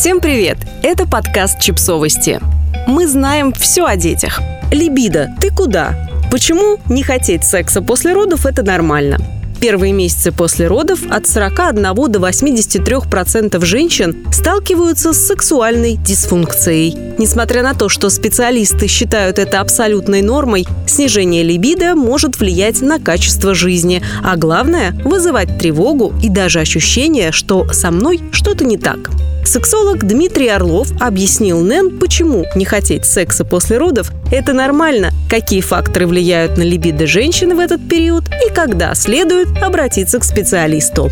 Всем привет! Это подкаст «Чипсовости». Мы знаем все о детях. Либидо, ты куда? Почему не хотеть секса после родов – это нормально? Первые месяцы после родов от 41 до 83% женщин сталкиваются с сексуальной дисфункцией. Несмотря на то, что специалисты считают это абсолютной нормой, снижение либидо может влиять на качество жизни, а главное – вызывать тревогу и даже ощущение, что со мной что-то не так. Сексолог Дмитрий Орлов объяснил Нэн, почему не хотеть секса после родов – это нормально, какие факторы влияют на либидо женщины в этот период и когда следует обратиться к специалисту.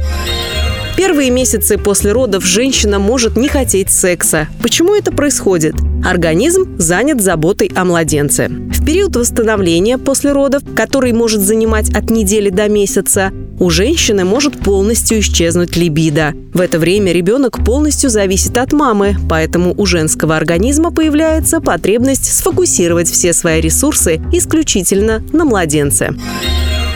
Первые месяцы после родов женщина может не хотеть секса. Почему это происходит? Организм занят заботой о младенце. В период восстановления после родов, который может занимать от недели до месяца, у женщины может полностью исчезнуть либидо. В это время ребенок полностью зависит от мамы, поэтому у женского организма появляется потребность сфокусировать все свои ресурсы исключительно на младенце.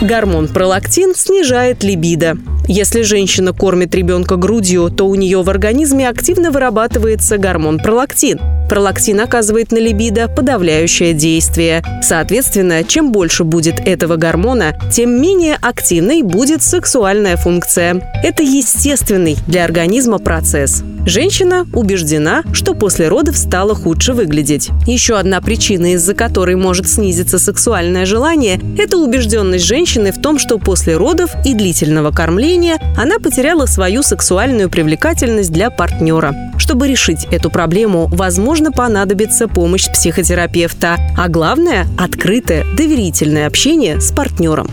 Гормон пролактин снижает либидо. Если женщина кормит ребенка грудью, то у нее в организме активно вырабатывается гормон пролактин. Пролактин оказывает на либидо подавляющее действие. Соответственно, чем больше будет этого гормона, тем менее активной будет сексуальная функция. Это естественный для организма процесс. Женщина убеждена, что после родов стала худше выглядеть. Еще одна причина, из-за которой может снизиться сексуальное желание, это убежденность женщины в том, что после родов и длительного кормления она потеряла свою сексуальную привлекательность для партнера. Чтобы решить эту проблему, возможно, понадобится помощь психотерапевта, а главное – открытое, доверительное общение с партнером.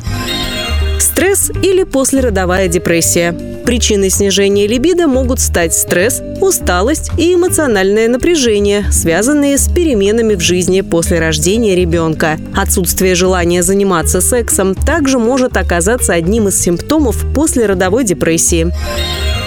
Стресс или послеродовая депрессия. Причиной снижения либидо могут стать стресс, усталость и эмоциональное напряжение, связанные с переменами в жизни после рождения ребенка. Отсутствие желания заниматься сексом также может оказаться одним из симптомов послеродовой депрессии.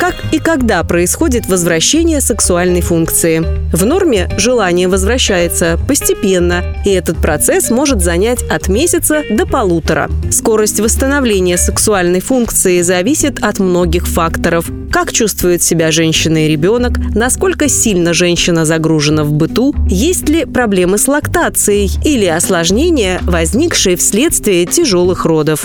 Как и когда происходит возвращение сексуальной функции? В норме желание возвращается постепенно, и этот процесс может занять от месяца до полутора. Скорость восстановления сексуальной функции зависит от многих факторов. Как чувствует себя женщина и ребенок, насколько сильно женщина загружена в быту, есть ли проблемы с лактацией или осложнения, возникшие вследствие тяжелых родов.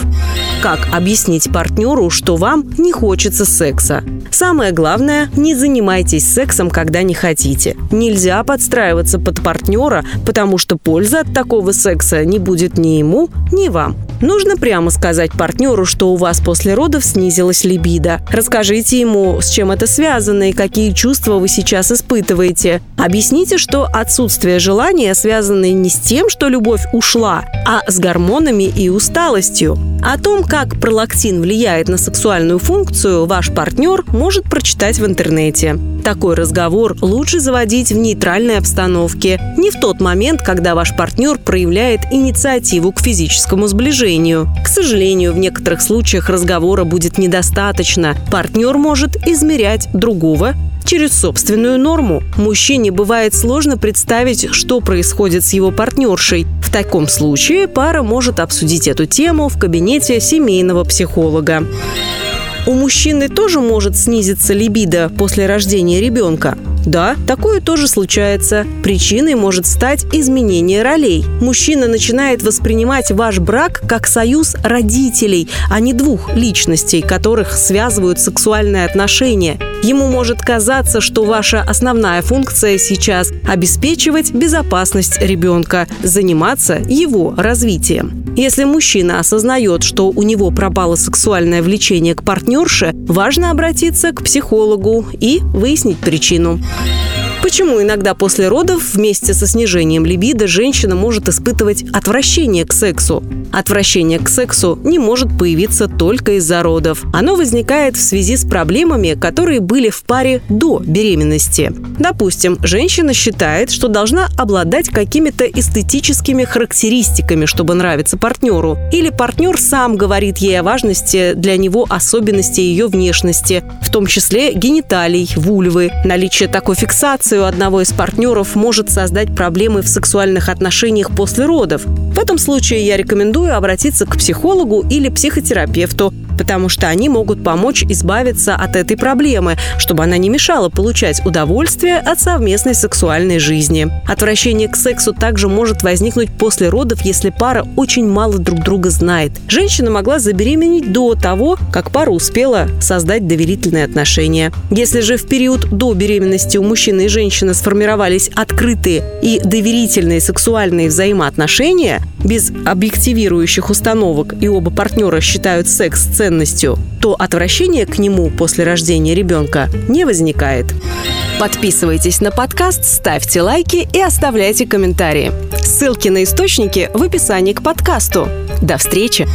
Как объяснить партнеру, что вам не хочется секса? Самое главное, не занимайтесь сексом, когда не хотите. Нельзя подстраиваться под партнера, потому что пользы от такого секса не будет ни ему, ни вам. Нужно прямо сказать партнеру, что у вас после родов снизилась либидо. Расскажите ему, с чем это связано и какие чувства вы сейчас испытываете. Объясните, что отсутствие желания связано не с тем, что любовь ушла, а с гормонами и усталостью. О том, как пролактин влияет на сексуальную функцию, ваш партнер может прочитать в интернете. Такой разговор лучше заводить в нейтральной обстановке, не в тот момент, когда ваш партнер проявляет инициативу к физическому сближению. К сожалению, в некоторых случаях разговора будет недостаточно. Партнер может измерять другого через собственную норму. Мужчине бывает сложно представить, что происходит с его партнершей. В таком случае пара может обсудить эту тему в кабинете семейного психолога. У мужчины тоже может снизиться либидо после рождения ребенка. Да, такое тоже случается. Причиной может стать изменение ролей. Мужчина начинает воспринимать ваш брак как союз родителей, а не двух личностей, которых связывают сексуальные отношения. Ему может казаться, что ваша основная функция сейчас – обеспечивать безопасность ребенка, заниматься его развитием. Если мужчина осознает, что у него пропало сексуальное влечение к партнерше, важно обратиться к психологу и выяснить причину. Почему иногда после родов вместе со снижением либидо женщина может испытывать отвращение к сексу? Отвращение к сексу не может появиться только из-за родов. Оно возникает в связи с проблемами, которые были в паре до беременности. Допустим, женщина считает, что должна обладать какими-то эстетическими характеристиками, чтобы нравиться партнеру. Или партнер сам говорит ей о важности для него особенностей ее внешности, в том числе гениталий, вульвы. Наличие такой фиксации у одного из партнеров может создать проблемы в сексуальных отношениях после родов. В этом случае я рекомендую обратиться к психологу или психотерапевту, потому что они могут помочь избавиться от этой проблемы, чтобы она не мешала получать удовольствие от совместной сексуальной жизни. Отвращение к сексу также может возникнуть после родов, если пара очень мало друг друга знает. Женщина могла забеременеть до того, как пара успела создать доверительные отношения. Если же в период до беременности у мужчины и женщины сформировались открытые и доверительные сексуальные взаимоотношения, без объективирующих установок и оба партнера считают секс ценностью, то отвращение к нему после рождения ребенка не возникает. Подписывайтесь на подкаст, ставьте лайки и оставляйте комментарии. Ссылки на источники в описании к подкасту. До встречи!